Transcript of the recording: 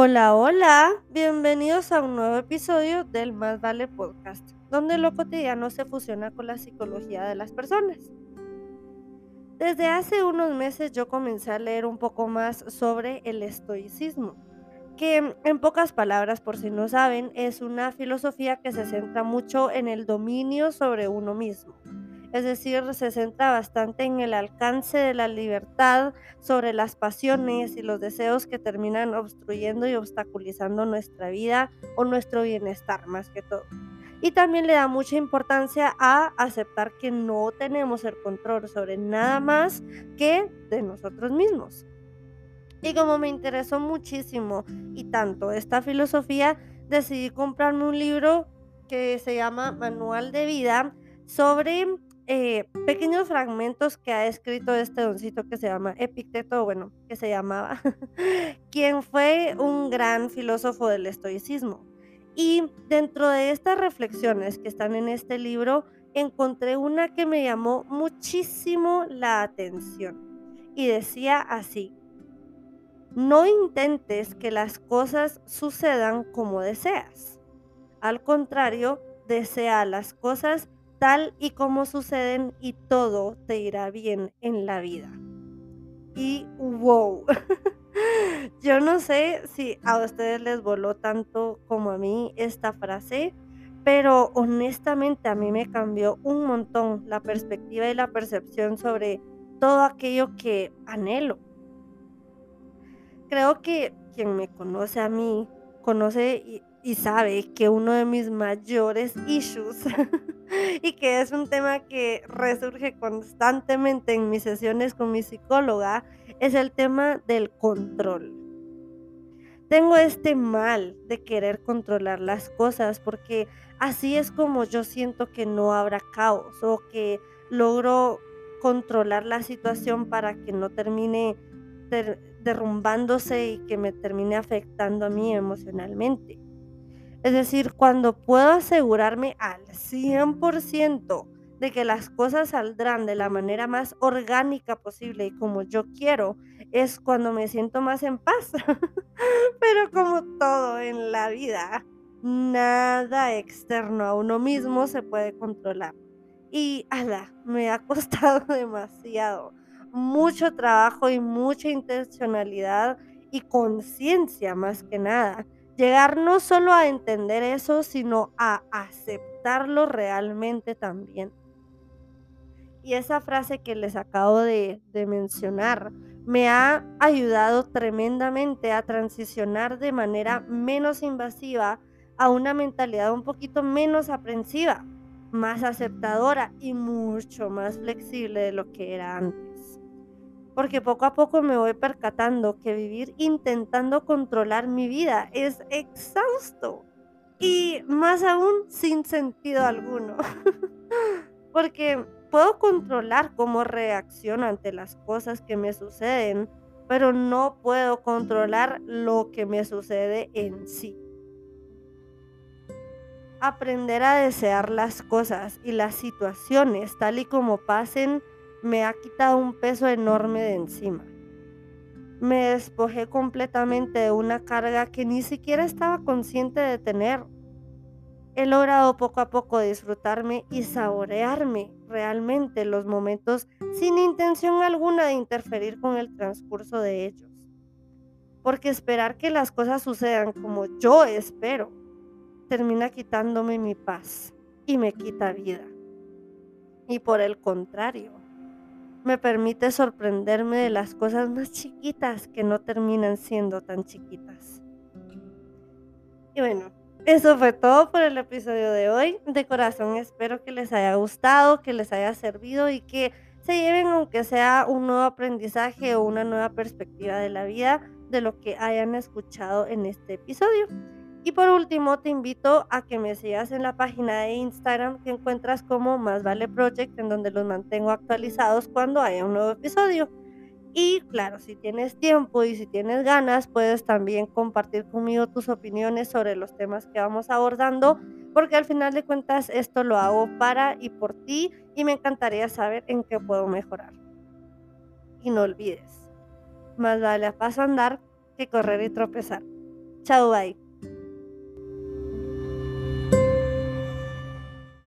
Hola, hola, bienvenidos a un nuevo episodio del Más Vale Podcast, donde lo cotidiano se fusiona con la psicología de las personas. Desde hace unos meses yo comencé a leer un poco más sobre el estoicismo, que en pocas palabras, por si no saben, es una filosofía que se centra mucho en el dominio sobre uno mismo es decir, se centra bastante en el alcance de la libertad sobre las pasiones y los deseos que terminan obstruyendo y obstaculizando nuestra vida o nuestro bienestar más que todo. Y también le da mucha importancia a aceptar que no tenemos el control sobre nada más que de nosotros mismos. Y como me interesó muchísimo y tanto esta filosofía, decidí comprarme un libro que se llama Manual de Vida sobre eh, pequeños fragmentos que ha escrito este doncito que se llama Epicteto, bueno, que se llamaba, quien fue un gran filósofo del estoicismo. Y dentro de estas reflexiones que están en este libro, encontré una que me llamó muchísimo la atención. Y decía así, no intentes que las cosas sucedan como deseas. Al contrario, desea las cosas tal y como suceden y todo te irá bien en la vida. Y wow, yo no sé si a ustedes les voló tanto como a mí esta frase, pero honestamente a mí me cambió un montón la perspectiva y la percepción sobre todo aquello que anhelo. Creo que quien me conoce a mí conoce y sabe que uno de mis mayores issues y que es un tema que resurge constantemente en mis sesiones con mi psicóloga es el tema del control. Tengo este mal de querer controlar las cosas porque así es como yo siento que no habrá caos o que logro controlar la situación para que no termine derrumbándose y que me termine afectando a mí emocionalmente. Es decir, cuando puedo asegurarme al 100% de que las cosas saldrán de la manera más orgánica posible y como yo quiero, es cuando me siento más en paz. Pero como todo en la vida, nada externo a uno mismo se puede controlar. Y ala, me ha costado demasiado, mucho trabajo y mucha intencionalidad y conciencia más que nada Llegar no solo a entender eso, sino a aceptarlo realmente también. Y esa frase que les acabo de, mencionar me ha ayudado tremendamente a transicionar de manera menos invasiva a una mentalidad un poquito menos aprensiva, más aceptadora y mucho más flexible de lo que era antes porque poco a poco me voy percatando que vivir intentando controlar mi vida es exhausto y más aún sin sentido alguno. porque puedo controlar cómo reacciono ante las cosas que me suceden, pero no puedo controlar lo que me sucede en sí. Aprender a desear las cosas y las situaciones tal y como pasen me ha quitado un peso enorme de encima. Me despojé completamente de una carga que ni siquiera estaba consciente de tener. He logrado poco a poco disfrutarme y saborearme realmente los momentos sin intención alguna de interferir con el transcurso de ellos. Porque esperar que las cosas sucedan como yo espero termina quitándome mi paz y me quita vida. Y por el contrario, me permite sorprenderme de las cosas más chiquitas que no terminan siendo tan chiquitas. Y bueno, eso fue todo por el episodio de hoy. De corazón espero que les haya gustado, que les haya servido y que se lleven aunque sea un nuevo aprendizaje o una nueva perspectiva de la vida de lo que hayan escuchado en este episodio. Y por último, te invito a que me sigas en la página de Instagram que encuentras como Más Vale Project, en donde los mantengo actualizados cuando haya un nuevo episodio. Y claro, si tienes tiempo y si tienes ganas, puedes también compartir conmigo tus opiniones sobre los temas que vamos abordando, porque al final de cuentas esto lo hago para y por ti y me encantaría saber en qué puedo mejorar. Y no olvides, más vale a paso andar que correr y tropezar. Chao, bye.